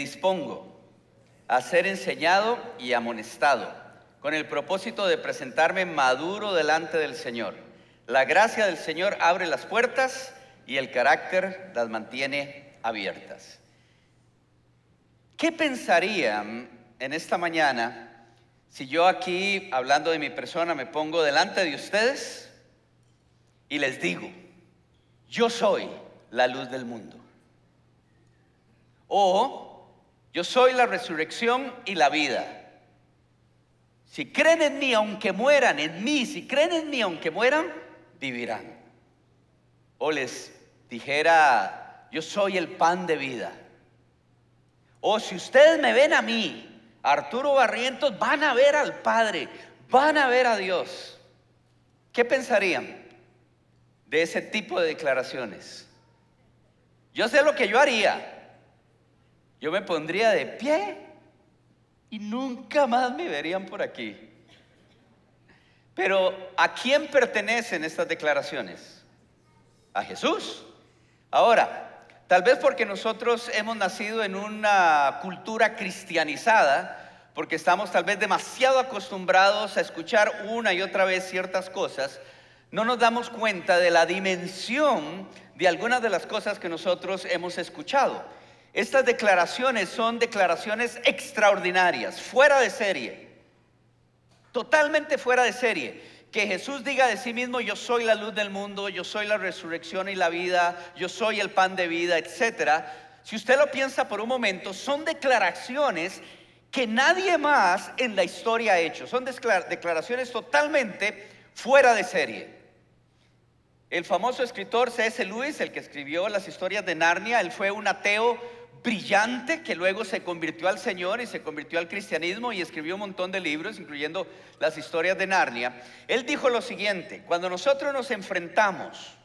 dispongo a ser enseñado y amonestado con el propósito de presentarme maduro delante del Señor. La gracia del Señor abre las puertas y el carácter las mantiene abiertas. ¿Qué pensarían en esta mañana si yo aquí, hablando de mi persona, me pongo delante de ustedes y les digo, yo soy la luz del mundo? O yo soy la resurrección y la vida. Si creen en mí, aunque mueran, en mí, si creen en mí, aunque mueran, vivirán. O les dijera, yo soy el pan de vida. O si ustedes me ven a mí, Arturo Barrientos, van a ver al Padre, van a ver a Dios. ¿Qué pensarían de ese tipo de declaraciones? Yo sé lo que yo haría. Yo me pondría de pie y nunca más me verían por aquí. Pero ¿a quién pertenecen estas declaraciones? A Jesús. Ahora, tal vez porque nosotros hemos nacido en una cultura cristianizada, porque estamos tal vez demasiado acostumbrados a escuchar una y otra vez ciertas cosas, no nos damos cuenta de la dimensión de algunas de las cosas que nosotros hemos escuchado. Estas declaraciones son declaraciones extraordinarias, fuera de serie, totalmente fuera de serie. Que Jesús diga de sí mismo, yo soy la luz del mundo, yo soy la resurrección y la vida, yo soy el pan de vida, etc. Si usted lo piensa por un momento, son declaraciones que nadie más en la historia ha hecho. Son declaraciones totalmente fuera de serie. El famoso escritor C.S. Lewis, el que escribió las historias de Narnia, él fue un ateo brillante que luego se convirtió al Señor y se convirtió al cristianismo y escribió un montón de libros, incluyendo las historias de Narnia. Él dijo lo siguiente, cuando nosotros nos enfrentamos,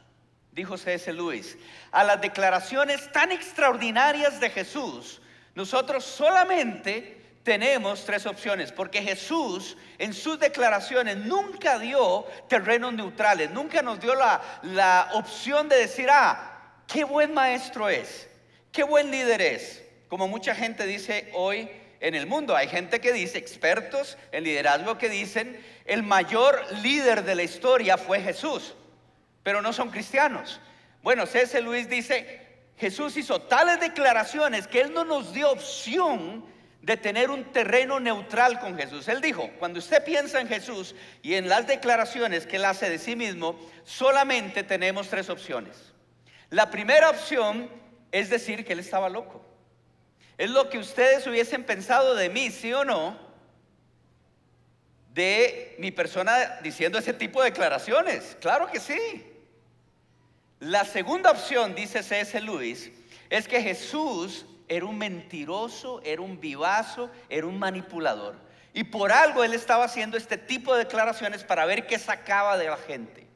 dijo C.S. Lewis, a las declaraciones tan extraordinarias de Jesús, nosotros solamente tenemos tres opciones, porque Jesús en sus declaraciones nunca dio terrenos neutrales, nunca nos dio la, la opción de decir, ah, qué buen maestro es qué buen líder es. Como mucha gente dice hoy en el mundo, hay gente que dice, expertos en liderazgo que dicen, el mayor líder de la historia fue Jesús, pero no son cristianos. Bueno, C.S. Luis dice, Jesús hizo tales declaraciones que él no nos dio opción de tener un terreno neutral con Jesús. Él dijo, cuando usted piensa en Jesús y en las declaraciones que él hace de sí mismo, solamente tenemos tres opciones. La primera opción es decir que él estaba loco. Es lo que ustedes hubiesen pensado de mí, sí o no, de mi persona diciendo ese tipo de declaraciones. Claro que sí. La segunda opción, dice C.S. Lewis, es que Jesús era un mentiroso, era un vivazo, era un manipulador. Y por algo él estaba haciendo este tipo de declaraciones para ver qué sacaba de la gente.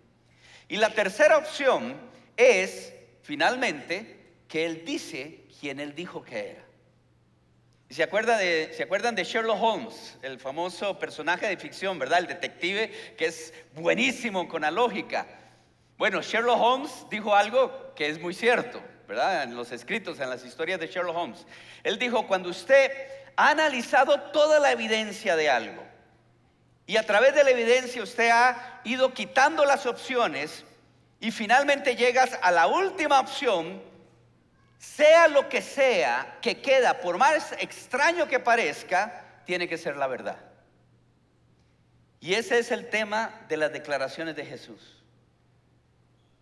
Y la tercera opción es, finalmente, que él dice quien él dijo que era. ¿Y se, acuerda de, se acuerdan de Sherlock Holmes, el famoso personaje de ficción, ¿verdad? El detective que es buenísimo con la lógica. Bueno, Sherlock Holmes dijo algo que es muy cierto, ¿verdad? En los escritos, en las historias de Sherlock Holmes. Él dijo, cuando usted ha analizado toda la evidencia de algo y a través de la evidencia usted ha ido quitando las opciones y finalmente llegas a la última opción, sea lo que sea que queda, por más extraño que parezca, tiene que ser la verdad. Y ese es el tema de las declaraciones de Jesús.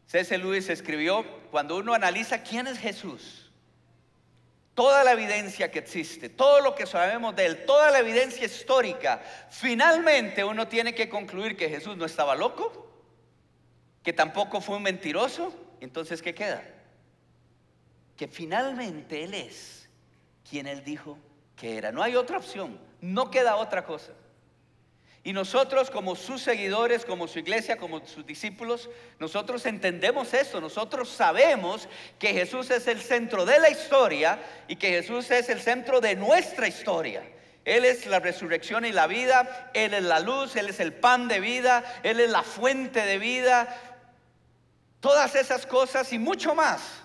C.S. Lewis escribió, cuando uno analiza quién es Jesús, toda la evidencia que existe, todo lo que sabemos de él, toda la evidencia histórica, finalmente uno tiene que concluir que Jesús no estaba loco, que tampoco fue un mentiroso, entonces ¿qué queda? Que finalmente Él es quien Él dijo que era. No hay otra opción, no queda otra cosa. Y nosotros como sus seguidores, como su iglesia, como sus discípulos, nosotros entendemos esto, nosotros sabemos que Jesús es el centro de la historia y que Jesús es el centro de nuestra historia. Él es la resurrección y la vida, Él es la luz, Él es el pan de vida, Él es la fuente de vida. Todas esas cosas y mucho más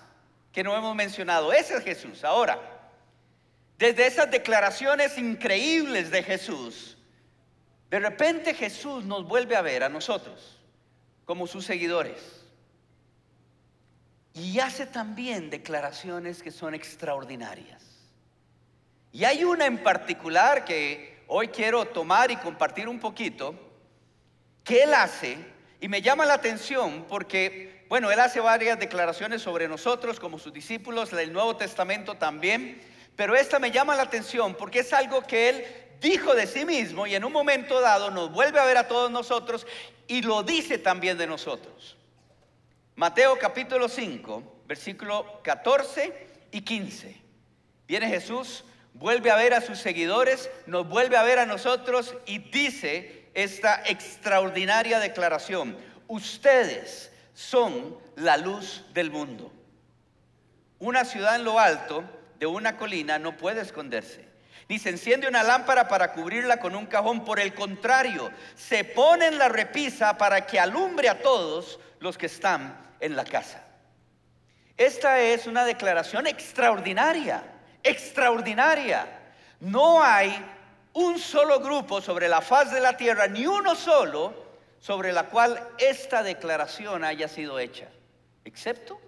que no hemos mencionado. Ese es Jesús. Ahora, desde esas declaraciones increíbles de Jesús, de repente Jesús nos vuelve a ver a nosotros como sus seguidores. Y hace también declaraciones que son extraordinarias. Y hay una en particular que hoy quiero tomar y compartir un poquito, que él hace y me llama la atención porque, bueno, él hace varias declaraciones sobre nosotros como sus discípulos, el Nuevo Testamento también, pero esta me llama la atención porque es algo que él dijo de sí mismo y en un momento dado nos vuelve a ver a todos nosotros y lo dice también de nosotros. Mateo capítulo 5, versículo 14 y 15. Viene Jesús, vuelve a ver a sus seguidores, nos vuelve a ver a nosotros y dice esta extraordinaria declaración. Ustedes son la luz del mundo. Una ciudad en lo alto de una colina no puede esconderse. Ni se enciende una lámpara para cubrirla con un cajón. Por el contrario, se pone en la repisa para que alumbre a todos los que están en la casa. Esta es una declaración extraordinaria, extraordinaria. No hay un solo grupo sobre la faz de la tierra, ni uno solo sobre la cual esta declaración haya sido hecha, excepto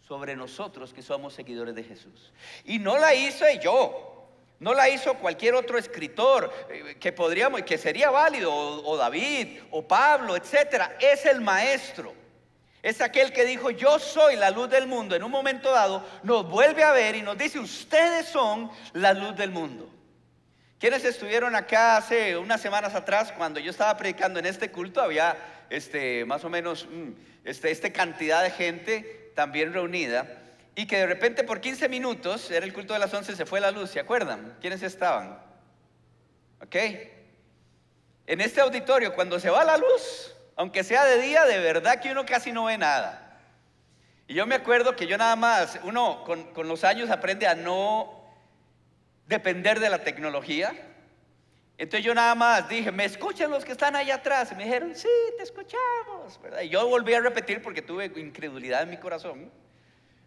sobre nosotros que somos seguidores de Jesús. Y no la hice yo, no la hizo cualquier otro escritor eh, que podríamos, que sería válido, o, David, o Pablo, etcétera. Es el maestro. Es aquel que dijo, yo soy la luz del mundo. En un momento dado nos vuelve a ver y nos dice, ustedes son la luz del mundo. Quienes estuvieron acá hace unas semanas atrás, cuando yo estaba predicando en este culto, había este, más o menos mm, este, esta cantidad de gente también reunida y que de repente por 15 minutos, era el culto de las 11, se fue la luz, ¿se acuerdan? ¿Quiénes estaban? ¿Ok? En este auditorio, cuando se va la luz, aunque sea de día, de verdad que uno casi no ve nada. Y yo me acuerdo que yo nada más, uno con, con los años aprende a no depender de la tecnología. Entonces yo nada más dije, ¿me escuchan los que están allá atrás? Y me dijeron, sí, te escuchamos. Y yo volví a repetir porque tuve incredulidad en mi corazón.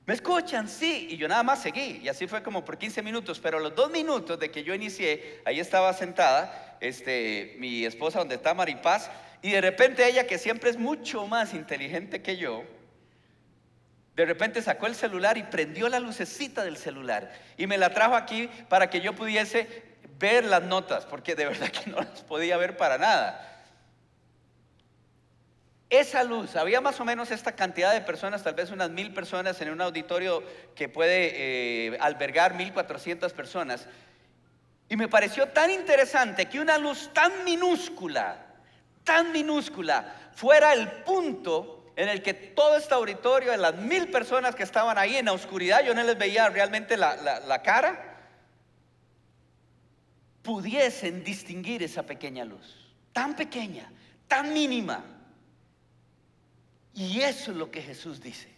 ¿Me escuchan? Sí. Y yo nada más seguí. Y así fue como por 15 minutos. Pero los dos minutos de que yo inicié, ahí estaba sentada este, mi esposa donde está Maripaz. Y de repente ella, que siempre es mucho más inteligente que yo, de repente sacó el celular y prendió la lucecita del celular. Y me la trajo aquí para que yo pudiese ver las notas, porque de verdad que no las podía ver para nada. Esa luz, había más o menos esta cantidad de personas, tal vez unas mil personas en un auditorio que puede eh, albergar mil cuatrocientas personas. Y me pareció tan interesante que una luz tan minúscula, tan minúscula, fuera el punto en el que todo este auditorio, de las mil personas que estaban ahí en la oscuridad, yo no les veía realmente la, la cara, pudiesen distinguir esa pequeña luz, tan pequeña, tan mínima. Y eso es lo que Jesús dice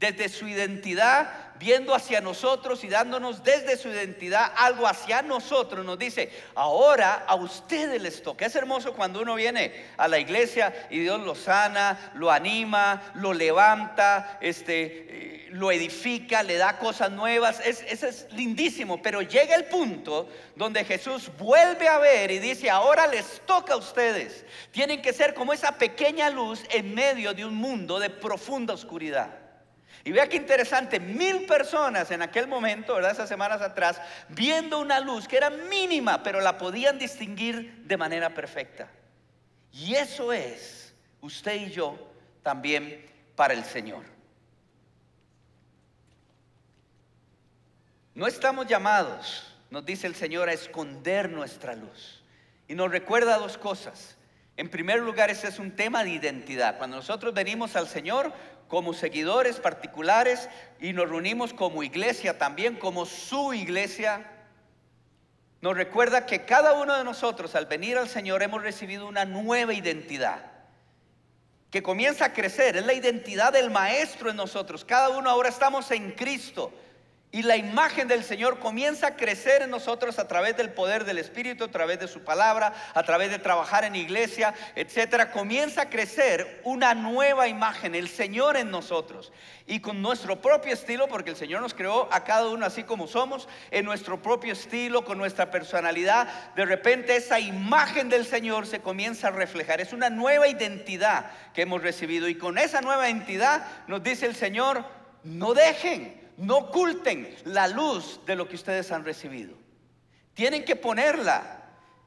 desde su identidad, viendo hacia nosotros y dándonos desde su identidad algo hacia nosotros, nos dice, ahora a ustedes les toca. Es hermoso cuando uno viene a la iglesia y Dios lo sana, lo anima, lo levanta, este, eh, lo edifica, le da cosas nuevas. Es, eso es lindísimo, pero llega el punto donde Jesús vuelve a ver y dice, ahora les toca a ustedes. Tienen que ser como esa pequeña luz en medio de un mundo de profunda oscuridad. Y vea qué interesante, mil personas en aquel momento, ¿verdad? Esas semanas atrás, viendo una luz que era mínima, pero la podían distinguir de manera perfecta. Y eso es usted y yo también para el Señor. No estamos llamados, nos dice el Señor, a esconder nuestra luz. Y nos recuerda dos cosas. En primer lugar, ese es un tema de identidad. Cuando nosotros venimos al Señor, como seguidores particulares y nos reunimos como iglesia también, como su iglesia, nos recuerda que cada uno de nosotros al venir al Señor hemos recibido una nueva identidad que comienza a crecer, es la identidad del Maestro en nosotros. Cada uno ahora estamos en Cristo Y la imagen del Señor comienza a crecer en nosotros a través del poder del Espíritu, a través de su palabra, a través de trabajar en iglesia, etcétera. Comienza a crecer una nueva imagen, el Señor en nosotros. Y con nuestro propio estilo, porque el Señor nos creó a cada uno así como somos, en nuestro propio estilo, con nuestra personalidad, de repente esa imagen del Señor se comienza a reflejar. Es una nueva identidad que hemos recibido. Y con esa nueva identidad nos dice el Señor, no dejen no oculten la luz de lo que ustedes han recibido. Tienen que ponerla.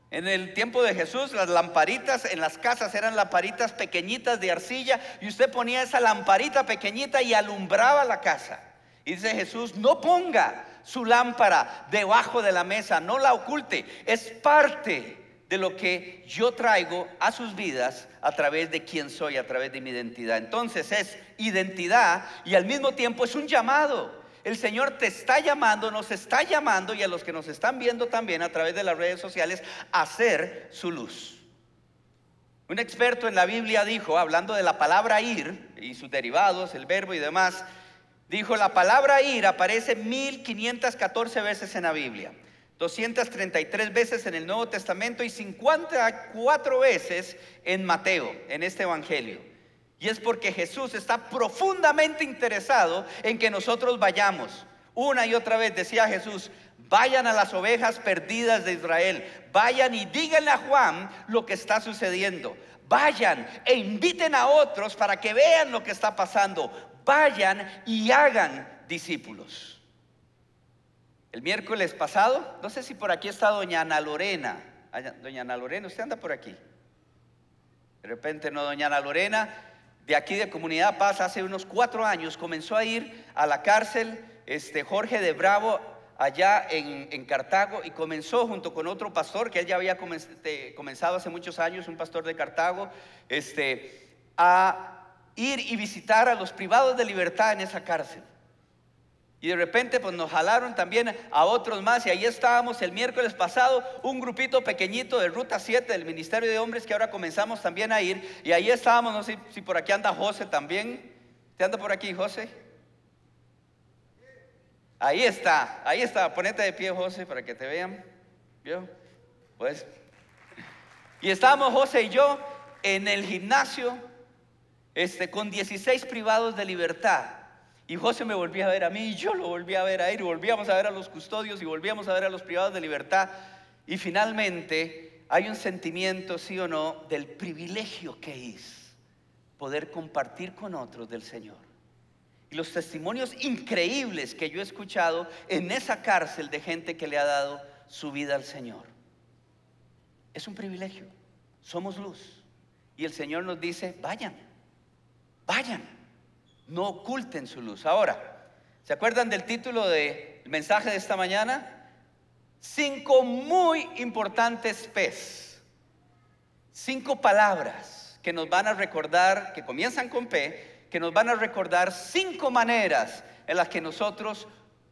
En el tiempo de Jesús, las lamparitas en las casas eran lamparitas pequeñitas de arcilla y usted ponía esa lamparita pequeñita y alumbraba la casa. Y dice Jesús, no ponga su lámpara debajo de la mesa, no la oculte. Es parte de lo que yo traigo a sus vidas a través de quién soy, a través de mi identidad. Entonces es identidad y al mismo tiempo es un llamado. El Señor te está llamando, nos está llamando y a los que nos están viendo también a través de las redes sociales a hacer su luz. Un experto en la Biblia dijo, hablando de la palabra ir y sus derivados, el verbo y demás, dijo, la palabra ir aparece 1514 veces en la Biblia, 233 veces en el Nuevo Testamento y 54 veces en Mateo, en este Evangelio. Y es porque Jesús está profundamente interesado en que nosotros vayamos. Una y otra vez decía Jesús, vayan a las ovejas perdidas de Israel, vayan y díganle a Juan lo que está sucediendo. Vayan e inviten a otros para que vean lo que está pasando. Vayan y hagan discípulos. El miércoles pasado, no sé si por aquí está doña Ana Lorena. Doña Ana Lorena, usted anda por aquí. De repente no, doña Ana Lorena de aquí de Comunidad Paz hace unos cuatro años comenzó a ir a la cárcel este, Jorge de Bravo allá en, Cartago y comenzó junto con otro pastor que él ya había este, comenzado hace muchos años, un pastor de Cartago, este, a ir y visitar a los privados de libertad en esa cárcel. Y de repente pues nos jalaron también a otros más y ahí estábamos el miércoles pasado, un grupito pequeñito de Ruta 7 del Ministerio de Hombres que ahora comenzamos también a ir. Y ahí estábamos, no sé si por aquí anda José también. ¿Te anda por aquí José? Ahí está, ahí está, ponete de pie José para que te vean. ¿Vio? Pues. Y estábamos José y yo en el gimnasio este, con 16 privados de libertad. Y José me volvía a ver a mí y yo lo volví a ver a él y volvíamos a ver a los custodios y volvíamos a ver a los privados de libertad. Y finalmente hay un sentimiento, sí o no, del privilegio que es poder compartir con otros del Señor. Y los testimonios increíbles que yo he escuchado en esa cárcel de gente que le ha dado su vida al Señor. Es un privilegio. Somos luz. Y el Señor nos dice, vayan, vayan no oculten su luz. Ahora, ¿se acuerdan del título del mensaje de esta mañana? Cinco muy importantes P's. Cinco palabras que nos van a recordar, que comienzan con P, que nos van a recordar cinco maneras en las que nosotros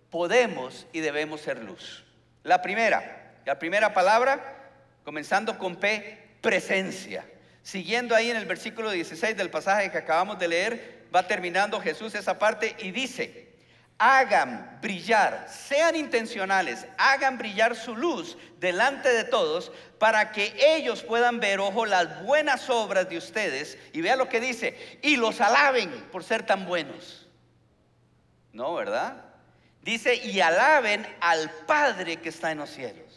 podemos y debemos ser luz. La primera, la primera palabra, comenzando con P, presencia. Siguiendo ahí en el versículo 16 del pasaje que acabamos de leer, va terminando Jesús esa parte y dice, hagan brillar, sean intencionales, hagan brillar su luz delante de todos para que ellos puedan ver, ojo, las buenas obras de ustedes y vea lo que dice, y los alaben por ser tan buenos. No, ¿verdad? Dice, y alaben al Padre que está en los cielos.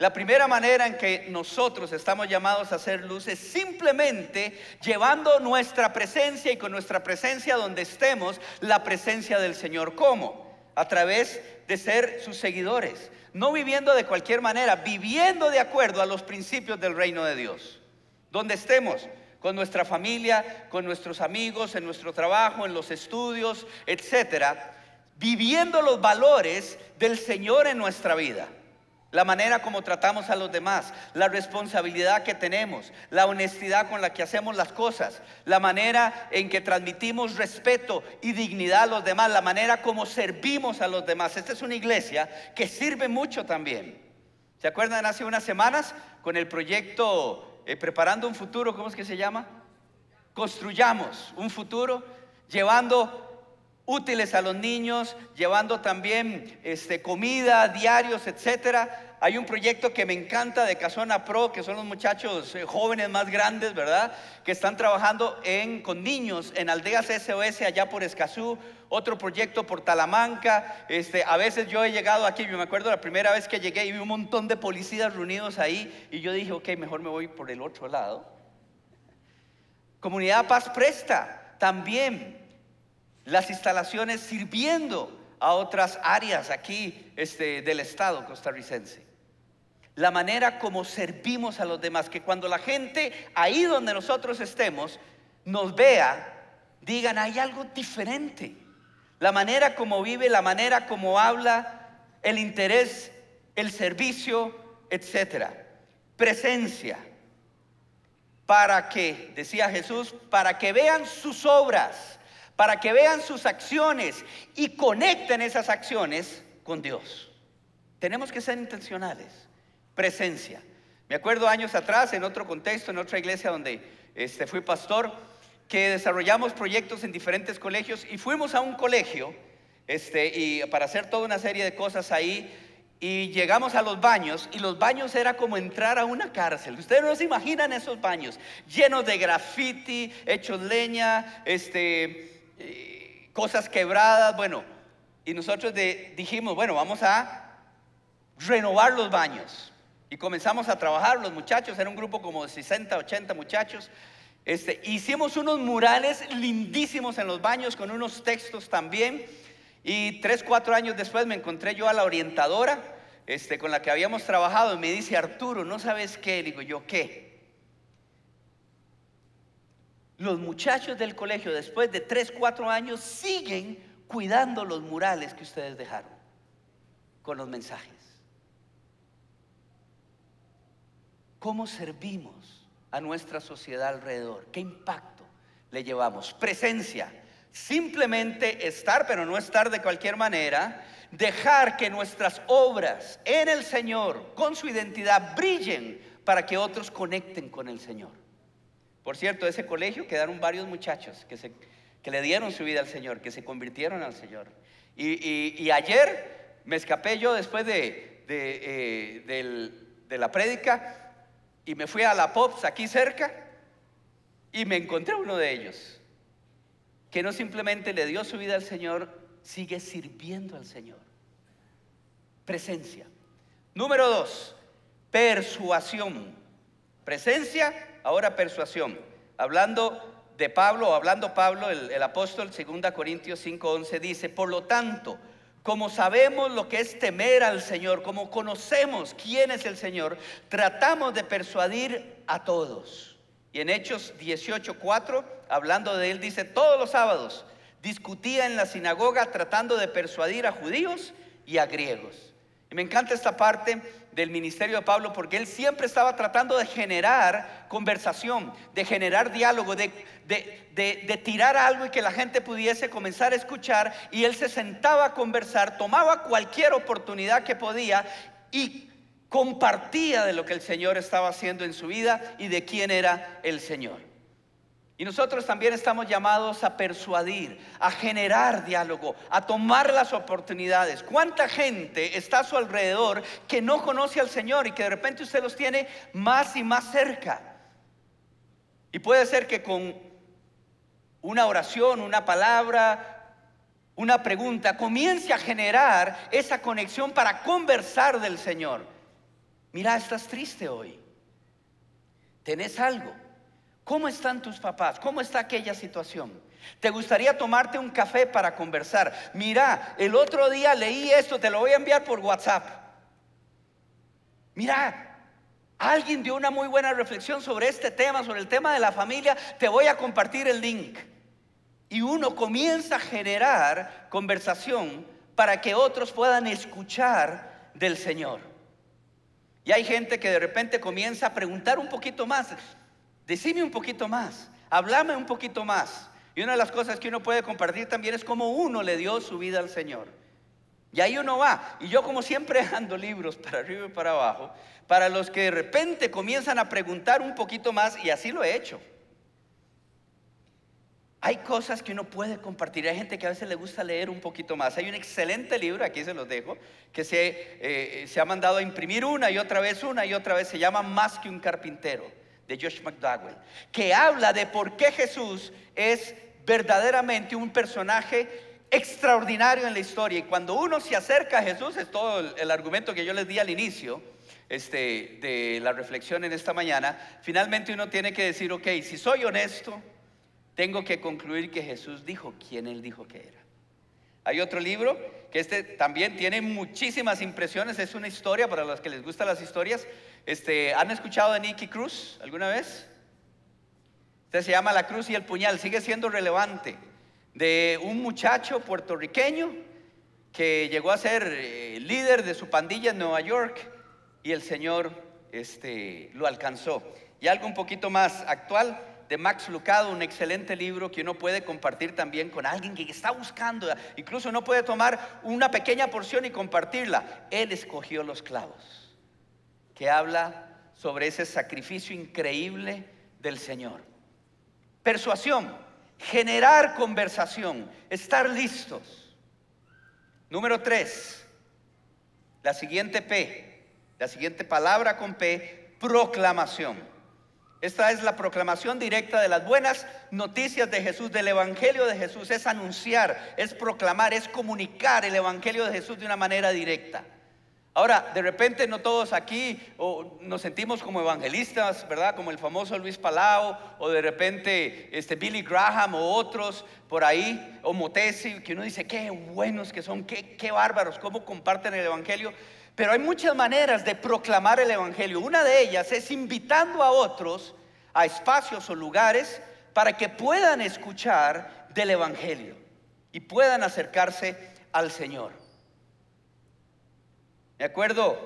La primera manera en que nosotros estamos llamados a hacer luz es simplemente llevando nuestra presencia y con nuestra presencia donde estemos, la presencia del Señor. ¿Cómo? A través de ser sus seguidores. No viviendo de cualquier manera, viviendo de acuerdo a los principios del reino de Dios. Donde estemos, con nuestra familia, con nuestros amigos, en nuestro trabajo, en los estudios, etcétera, viviendo los valores del Señor en nuestra vida la manera como tratamos a los demás, la responsabilidad que tenemos, la honestidad con la que hacemos las cosas, la manera en que transmitimos respeto y dignidad a los demás, la manera como servimos a los demás. Esta es una iglesia que sirve mucho también. ¿Se acuerdan hace unas semanas con el proyecto eh, Preparando un futuro? ¿Cómo es que se llama? Construyamos un futuro llevando útiles a los niños, llevando también este, comida, diarios, etcétera. Hay un proyecto que me encanta de Casona Pro, que son los muchachos eh, jóvenes más grandes, ¿verdad? Que están trabajando en, con niños en aldeas SOS allá por Escazú. Otro proyecto por Talamanca. Este, a veces yo he llegado aquí, yo me acuerdo la primera vez que llegué y vi un montón de policías reunidos ahí. Y yo dije, ok, mejor me voy por el otro lado. Comunidad Paz Presta también las instalaciones sirviendo a otras áreas aquí este, del Estado costarricense la manera como servimos a los demás, que cuando la gente ahí donde nosotros estemos nos vea, digan, hay algo diferente. La manera como vive, la manera como habla, el interés, el servicio, etcétera. Presencia. Para que, decía Jesús, para que vean sus obras, para que vean sus acciones y conecten esas acciones con Dios. Tenemos que ser intencionales presencia. Me acuerdo años atrás, en otro contexto, en otra iglesia donde este, fui pastor, que desarrollamos proyectos en diferentes colegios y fuimos a un colegio este, y para hacer toda una serie de cosas ahí y llegamos a los baños y los baños era como entrar a una cárcel. Ustedes no se imaginan esos baños llenos de graffiti, hechos leña, este, cosas quebradas, bueno, y nosotros dijimos, bueno, vamos a renovar los baños. Y comenzamos a trabajar, los muchachos, era un grupo como de 60, 80 muchachos. Este, hicimos unos murales lindísimos en los baños con unos textos también. Y tres, cuatro años después me encontré yo a la orientadora este, con la que habíamos trabajado y me dice, Arturo, ¿no sabes qué? Digo yo, ¿qué? Los muchachos del colegio después de tres, cuatro años siguen cuidando los murales que ustedes dejaron con los mensajes. ¿Cómo servimos a nuestra sociedad alrededor? ¿Qué impacto le llevamos? Presencia. Simplemente estar, pero no estar de cualquier manera. Dejar que nuestras obras en el Señor, con su identidad, brillen para que otros conecten con el Señor. Por cierto, ese colegio quedaron varios muchachos que, se, que le dieron su vida al Señor, que se convirtieron al Señor. Y, ayer me escapé yo después de, eh, de la prédica y me fui a la Pops aquí cerca y me encontré uno de ellos que no simplemente le dio su vida al Señor, sigue sirviendo al Señor. Presencia. Número dos, persuasión. Presencia, ahora persuasión. Hablando de Pablo, hablando Pablo, el, apóstol, 2 Corintios 5:11 dice, por lo tanto, como sabemos lo que es temer al Señor, como conocemos quién es el Señor, tratamos de persuadir a todos. Y en Hechos 18:4, hablando de él, dice, todos los sábados discutía en la sinagoga tratando de persuadir a judíos y a griegos. Y me encanta esta parte del ministerio de Pablo porque él siempre estaba tratando de generar conversación, de generar diálogo, de, de, tirar algo y que la gente pudiese comenzar a escuchar. Y él se sentaba a conversar, tomaba cualquier oportunidad que podía y compartía de lo que el Señor estaba haciendo en su vida y de quién era el Señor. Y nosotros también estamos llamados a persuadir, a generar diálogo, a tomar las oportunidades. ¿Cuánta gente está a su alrededor que no conoce al Señor y que de repente usted los tiene más y más cerca? Y puede ser que con una oración, una palabra, una pregunta, comience a generar esa conexión para conversar del Señor. Mira, estás triste hoy. ¿Tenés algo? ¿Cómo están tus papás? ¿Cómo está aquella situación? ¿Te gustaría tomarte un café para conversar? Mira, el otro día leí esto, te lo voy a enviar por WhatsApp. Mira, alguien dio una muy buena reflexión sobre este tema, sobre el tema de la familia. Te voy a compartir el link. Y uno comienza a generar conversación para que otros puedan escuchar del Señor. Y hay gente que de repente comienza a preguntar un poquito más. Decime un poquito más, háblame un poquito más. Y una de las cosas que uno puede compartir también es cómo uno le dio su vida al Señor. Y ahí uno va. Y yo como siempre ando libros para arriba y para abajo, para los que de repente comienzan a preguntar un poquito más, y así lo he hecho. hay cosas que uno puede compartir. Hay gente que a veces le gusta leer un poquito más. Hay un excelente libro, aquí se los dejo, que se, eh, se ha mandado a imprimir una y otra vez, una y otra vez. Se llama Más que un carpintero, de Josh McDowell, que habla de por qué Jesús es verdaderamente un personaje extraordinario en la historia. Y cuando uno se acerca a Jesús, es todo el, argumento que yo les di al inicio, este, de la reflexión en esta mañana, finalmente uno tiene que decir, ok, si soy honesto, tengo que concluir que Jesús dijo quién él dijo que era. Hay otro libro que este también tiene muchísimas impresiones, es una historia para los que les gustan las historias. Este, ¿Han escuchado de Nicky Cruz alguna vez? Este se llama La Cruz y el Puñal, sigue siendo relevante. De un muchacho puertorriqueño que llegó a ser eh, líder de su pandilla en Nueva York y el Señor este, lo alcanzó. Y algo un poquito más actual, de Max Lucado, un excelente libro que uno puede compartir también con alguien que está buscando, incluso no puede tomar una pequeña porción y compartirla. Él escogió los clavos, que habla sobre ese sacrificio increíble del Señor. Persuasión, generar conversación, estar listos. Número tres, la siguiente P, la siguiente palabra con P, proclamación. Esta es la proclamación directa de las buenas noticias de Jesús, del Evangelio de Jesús. Es anunciar, es proclamar, es comunicar el Evangelio de Jesús de una manera directa. Ahora, de repente no todos aquí nos sentimos como evangelistas, ¿verdad? Como el famoso Luis Palau, o de repente este Billy Graham o otros por ahí, o Motesi, que uno dice, qué buenos que son, qué, qué bárbaros, cómo comparten el Evangelio. Pero hay muchas maneras de proclamar el Evangelio. Una de ellas es invitando a otros a espacios o lugares para que puedan escuchar del Evangelio y puedan acercarse al Señor. Me acuerdo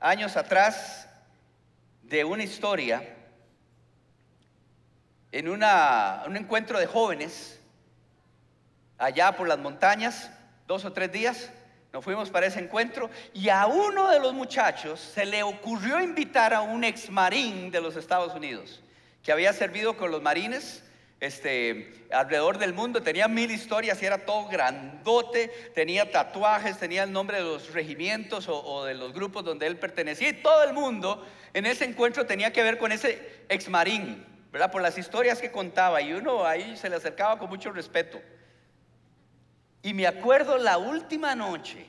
años atrás de una historia en una, un encuentro de jóvenes allá por las montañas, dos o tres días. Nos fuimos para ese encuentro y a uno de los muchachos se le ocurrió invitar a un ex marín de los Estados Unidos que había servido con los marines este, alrededor del mundo, tenía mil historias y era todo grandote, tenía tatuajes, tenía el nombre de los regimientos o, o, de los grupos donde él pertenecía y todo el mundo en ese encuentro tenía que ver con ese ex marín, ¿verdad? Por las historias que contaba y uno ahí se le acercaba con mucho respeto. Y me acuerdo la última noche,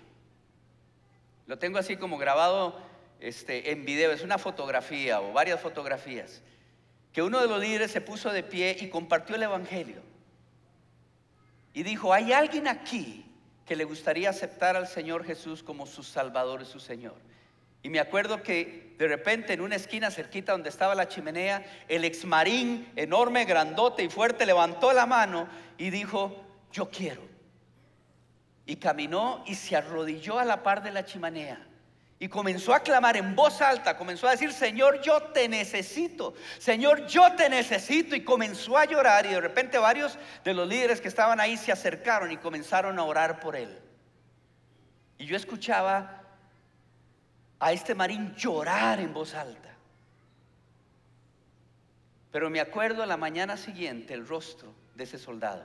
lo tengo así como grabado este, en video, es una fotografía o varias fotografías, que uno de los líderes se puso de pie y compartió el Evangelio. Y dijo, hay alguien aquí que le gustaría aceptar al Señor Jesús como su Salvador y su Señor. Y me acuerdo que de repente en una esquina cerquita donde estaba la chimenea, el ex marín enorme, grandote y fuerte levantó la mano y dijo, yo quiero. Y caminó y se arrodilló a la par de la chimenea. Y comenzó a clamar en voz alta, comenzó a decir, Señor, yo te necesito, Señor, yo te necesito. Y comenzó a llorar y de repente varios de los líderes que estaban ahí se acercaron y comenzaron a orar por él. Y yo escuchaba a este marín llorar en voz alta. Pero me acuerdo la mañana siguiente el rostro de ese soldado.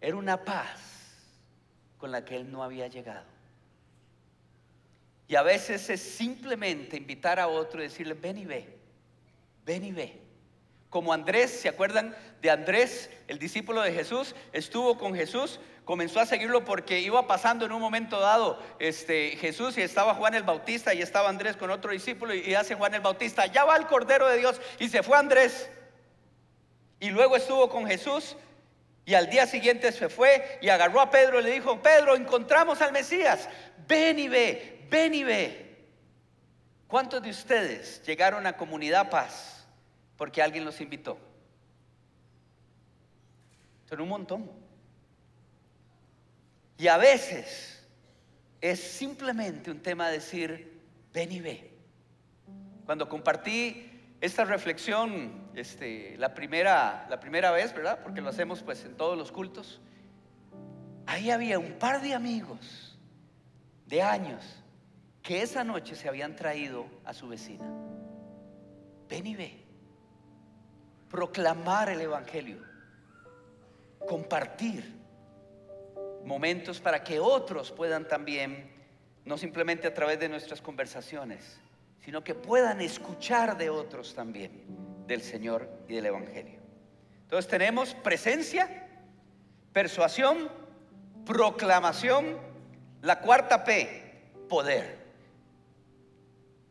Era una paz con la que él no había llegado. Y a veces es simplemente invitar a otro y decirle, ven y ve, ven y ve. Como Andrés, ¿se acuerdan de Andrés, el discípulo de Jesús? Estuvo con Jesús, comenzó a seguirlo porque iba pasando en un momento dado este, Jesús y estaba Juan el Bautista y estaba Andrés con otro discípulo y hace Juan el Bautista, ya va el Cordero de Dios y se fue Andrés. Y luego estuvo con Jesús y al día siguiente se fue y agarró a Pedro y le dijo, Pedro, encontramos al Mesías, ven y ve, ven y ve. ¿Cuántos de ustedes llegaron a Comunidad Paz porque alguien los invitó? Son un montón. Y a veces es simplemente un tema de decir, ven y ve. Cuando compartí esta reflexión, este, la, primera, la primera vez, ¿verdad? Porque lo hacemos pues en todos los cultos. Ahí había un par de amigos de años que esa noche se habían traído a su vecina. Ven y ve. Proclamar el Evangelio. compartir momentos para que otros puedan también, no simplemente a través de nuestras conversaciones, sino que puedan escuchar de otros también del Señor y del Evangelio. Entonces tenemos presencia, persuasión, proclamación, la cuarta P, poder.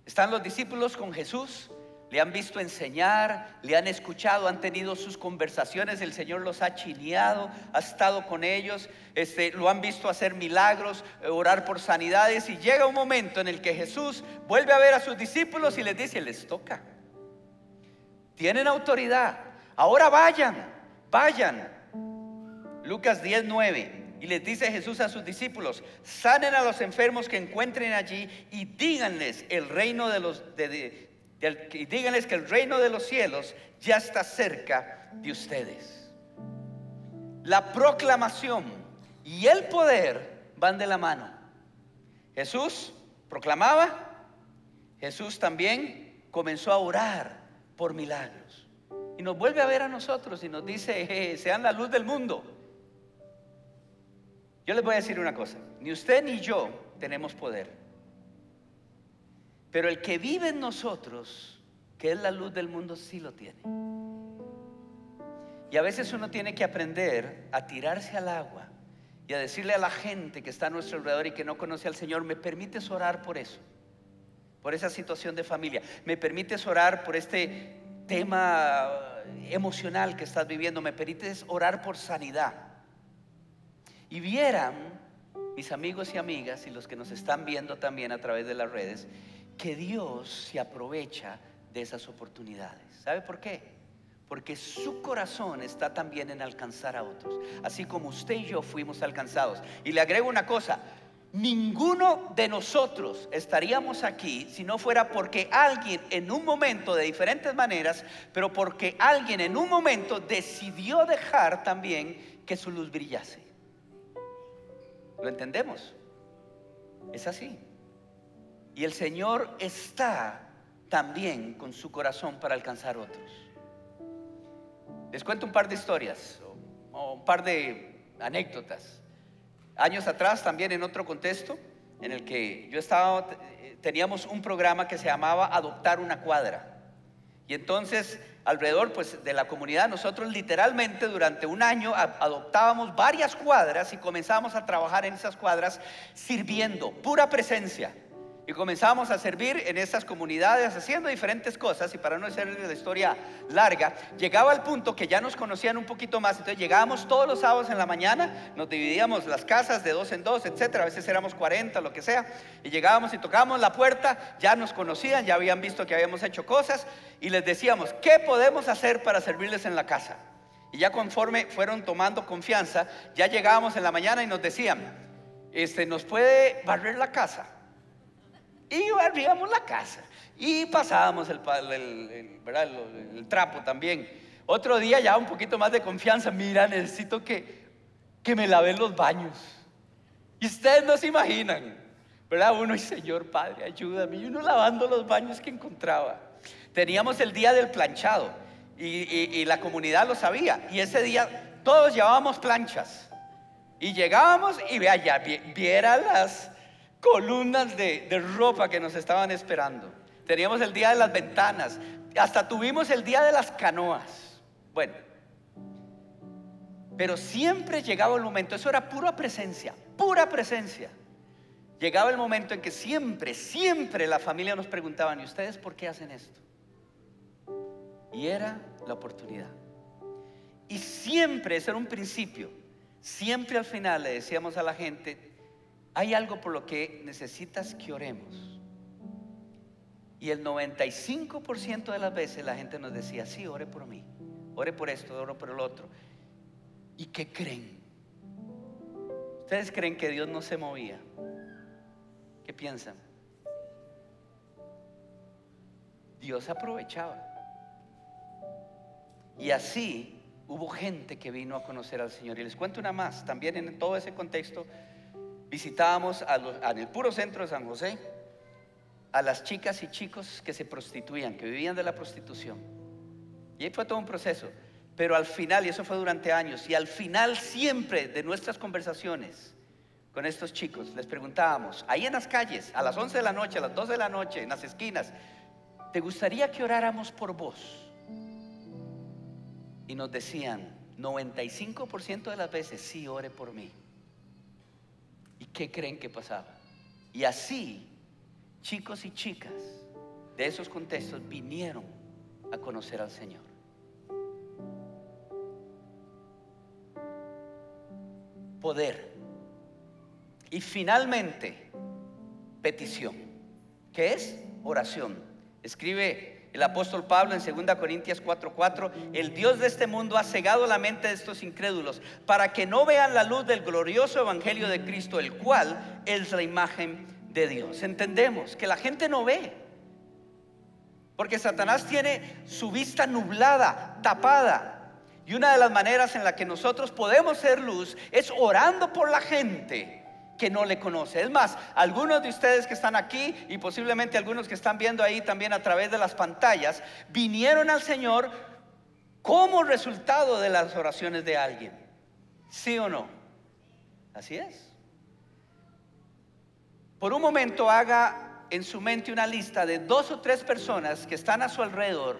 Están los discípulos con Jesús, le han visto enseñar, le han escuchado, han tenido sus conversaciones, el Señor los ha chineado, ha estado con ellos, este, lo han visto hacer milagros, orar por sanidades y llega un momento en el que Jesús vuelve a ver a sus discípulos y les dice, les toca. Tienen autoridad. Ahora vayan, vayan. Lucas 10, 9. Y les dice Jesús a sus discípulos, sanen a los enfermos que encuentren allí y díganles el reino de los y díganles que el reino de los cielos ya está cerca de ustedes. La proclamación y el poder van de la mano. Jesús proclamaba, Jesús también comenzó a orar por milagros. Y nos vuelve a ver a nosotros y nos dice, sean la luz del mundo. Yo les voy a decir una cosa, ni usted ni yo tenemos poder. Pero el que vive en nosotros, que es la luz del mundo, sí lo tiene. Y a veces uno tiene que aprender a tirarse al agua y a decirle a la gente que está a nuestro alrededor y que no conoce al Señor, ¿me permites orar por eso? Por esa situación de familia. ¿Me permites orar por este tema emocional que estás viviendo? ¿Me permites orar por sanidad? Y vieran, mis amigos y amigas, y los que nos están viendo también a través de las redes, que Dios se aprovecha de esas oportunidades. ¿Sabe por qué? Porque su corazón está también en alcanzar a otros, así como usted y yo fuimos alcanzados. Y le agrego una cosa, ninguno de nosotros estaríamos aquí si no fuera porque alguien en un momento de diferentes maneras, pero porque alguien en un momento decidió dejar también que su luz brillase. ¿Lo entendemos? Es así. Y el Señor está también con su corazón para alcanzar otros. Les cuento un par de historias o, un par de anécdotas. Años atrás, también en otro contexto, en el que yo estaba, teníamos un programa que se llamaba Adoptar una cuadra. Y entonces, alrededor pues, de la comunidad, nosotros literalmente durante un año adoptábamos varias cuadras y comenzábamos a trabajar en esas cuadras sirviendo, pura presencia. Y comenzamos a servir en esas comunidades haciendo diferentes cosas y para no hacer la historia larga, llegaba al punto que ya nos conocían un poquito más, entonces llegábamos todos los sábados en la mañana, nos dividíamos las casas de dos en dos, etcétera, a veces éramos 40, lo que sea, y llegábamos y tocábamos la puerta, ya nos conocían, ya habían visto que habíamos hecho cosas y les decíamos, ¿qué podemos hacer para servirles en la casa? Y ya conforme fueron tomando confianza, ya llegábamos en la mañana y nos decían, este, ¿nos puede barrer la casa? Y barríamos la casa. Y pasábamos el, trapo también. Otro día ya un poquito más de confianza. Mira, necesito que, que me laven los baños. Y ustedes no se imaginan. ¿Verdad? Uno y Señor Padre, ayúdame. Y uno lavando los baños que encontraba. Teníamos el día del planchado. Y, la comunidad lo sabía. Y ese día todos llevábamos planchas. Y llegábamos y vea, ya viera las, columnas de, ropa que nos estaban esperando. Teníamos el día de las ventanas, hasta tuvimos el día de las canoas. Bueno, pero siempre llegaba el momento, eso era pura presencia, pura presencia. Llegaba el momento en que siempre, siempre la familia nos preguntaban, ¿y ustedes por qué hacen esto? Y era la oportunidad. Y siempre, ese era un principio, siempre al final le decíamos a la gente, hay algo por lo que necesitas que oremos. Y el 95% de las veces la gente nos decía, sí, ore por mí, ore por esto, ore por el otro. ¿Y qué creen? ¿Ustedes creen que Dios no se movía? ¿Qué piensan? Dios aprovechaba. Y así hubo gente que vino a conocer al Señor. Y les cuento una más, también en todo ese contexto visitábamos en el puro centro de San José a las chicas y chicos que se prostituían, que vivían de la prostitución. Y ahí fue todo un proceso. Pero al final, y eso fue durante años, y al final siempre de nuestras conversaciones con estos chicos, les preguntábamos, ahí en las calles, a las 11 de la noche, a las 12 de la noche, en las esquinas, ¿te gustaría que oráramos por vos? Y nos decían, 95% de las veces, sí, ore por mí. ¿Y qué creen que pasaba? Y así, chicos y chicas de esos contextos vinieron a conocer al Señor. Poder. Y finalmente, petición. ¿Qué es? Oración. Escribe el apóstol Pablo en 2 Corintios 4:4, el Dios de este mundo ha cegado la mente de estos incrédulos para que no vean la luz del glorioso evangelio de Cristo, el cual es la imagen de Dios. Entendemos que la gente no ve, porque Satanás tiene su vista nublada, tapada. Y una de las maneras en la que nosotros podemos ser luz es orando por la gente que no le conoce. Es más, algunos de ustedes que están aquí y posiblemente algunos que están viendo ahí también a través de las pantallas, vinieron al Señor como resultado de las oraciones de alguien. ¿Sí o no? Así es. Por un momento haga en su mente una lista de dos o tres personas que están a su alrededor,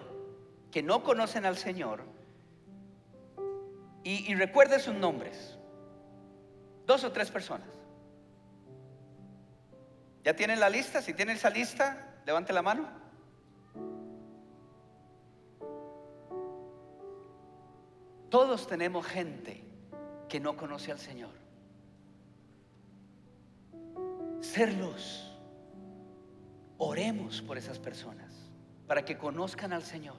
que no conocen al Señor, y, recuerde sus nombres. Dos o tres personas. ¿Ya tienen la lista? Si tienen esa lista, levante la mano. Todos tenemos gente que no conoce al Señor. Ser luz Oremos por esas personas para que conozcan al Señor,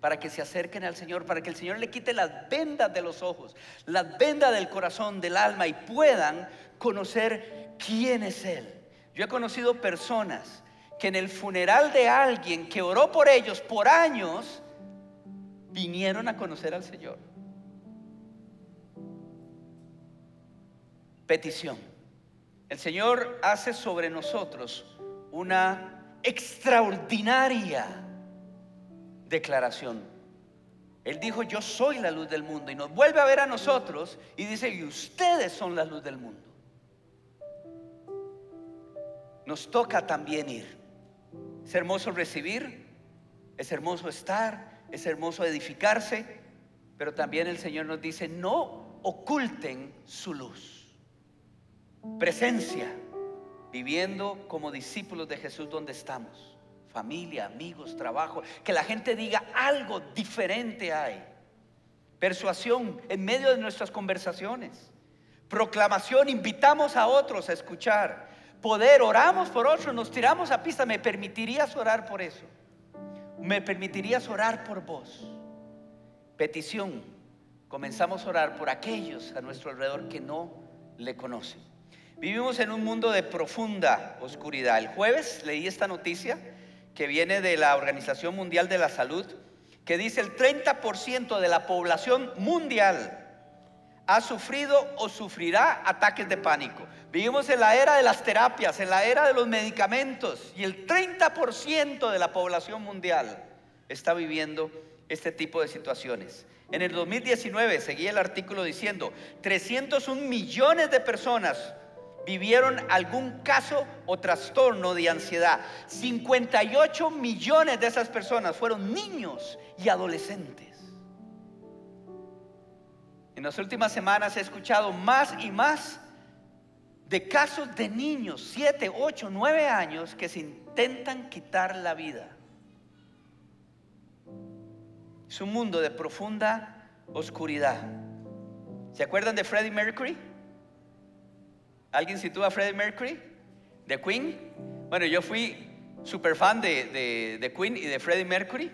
para que se acerquen al Señor, para que el Señor le quite las vendas de los ojos, las vendas del corazón, del alma y puedan conocer quién es Él. Yo he conocido personas que en el funeral de alguien que oró por ellos por años, vinieron a conocer al Señor. Petición. El Señor hace sobre nosotros una extraordinaria declaración. Él dijo, yo soy la luz del mundo y nos vuelve a ver a nosotros y dice, y ustedes son la luz del mundo. Nos toca también ir. Es hermoso recibir, es hermoso estar, es hermoso edificarse, pero también el Señor nos dice, no oculten su luz. Presencia viviendo como discípulos de Jesús donde estamos. Familia, amigos, trabajo. Que la gente diga algo diferente hay. Persuasión en medio de nuestras conversaciones. Proclamación, invitamos a otros a escuchar. Poder, oramos por otros, nos tiramos a pista. ¿Me permitirías orar por eso? ¿Me permitirías orar por vos? Petición. Comenzamos a orar por aquellos a nuestro alrededor que no le conocen. Vivimos en un mundo de profunda oscuridad. El jueves leí esta noticia que viene de la Organización Mundial de la Salud, que dice el 30% de la población mundial ha sufrido o sufrirá ataques de pánico. Vivimos en la era de las terapias, en la era de los medicamentos, y el 30% de la población mundial está viviendo este tipo de situaciones. En el 2019, seguía el artículo diciendo, 301 millones de personas vivieron algún caso o trastorno de ansiedad. 58 millones de esas personas fueron niños y adolescentes. En las últimas semanas he escuchado más y más de casos de niños, 7, 8, 9 años, que se intentan quitar la vida. Es un mundo de profunda oscuridad. ¿Se acuerdan de Freddie Mercury? ¿Alguien sitúa a Freddie Mercury? ¿De Queen? Bueno, yo fui super fan de, de, Queen y de Freddie Mercury.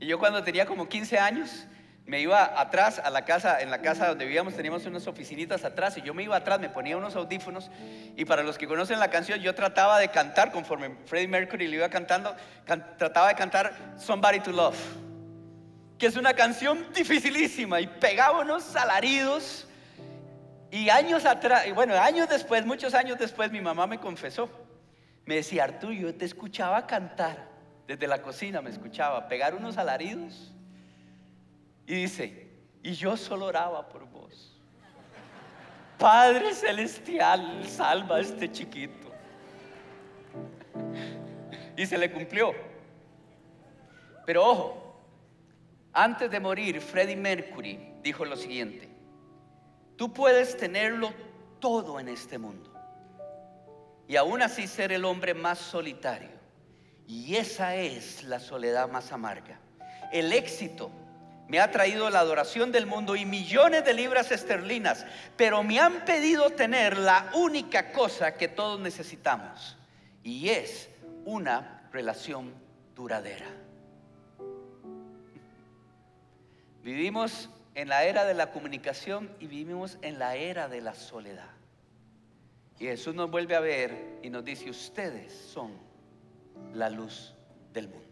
Y yo cuando tenía como 15 años, me iba atrás a la casa, en la casa donde vivíamos teníamos unas oficinitas atrás y yo me iba atrás, me ponía unos audífonos y para los que conocen la canción yo trataba de cantar conforme Freddie Mercury le iba cantando, trataba de cantar Somebody to Love, que es una canción dificilísima y pegaba unos alaridos y años atrás, bueno, años después, muchos años después, mi mamá me confesó. Me decía, Arturo, yo te escuchaba cantar. Desde la cocina me escuchaba pegar unos alaridos. Y dice, y yo solo oraba por vos. Padre Celestial, salva a este chiquito. Y se le cumplió. Pero ojo, antes de morir, Freddie Mercury dijo lo siguiente, tú puedes tenerlo todo en este mundo y aún así ser el hombre más solitario. Y esa es la soledad más amarga. El éxito me ha traído la adoración del mundo y millones de libras esterlinas, pero me han pedido tener la única cosa que todos necesitamos, y es una relación duradera. Vivimos en la era de la comunicación y vivimos en la era de la soledad. Y Jesús nos vuelve a ver y nos dice, ustedes son la luz del mundo.